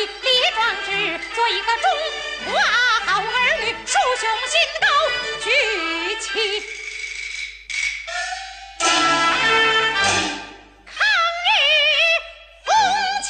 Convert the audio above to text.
立壮志，做一个中华好儿女，树雄心，高举起抗日红旗。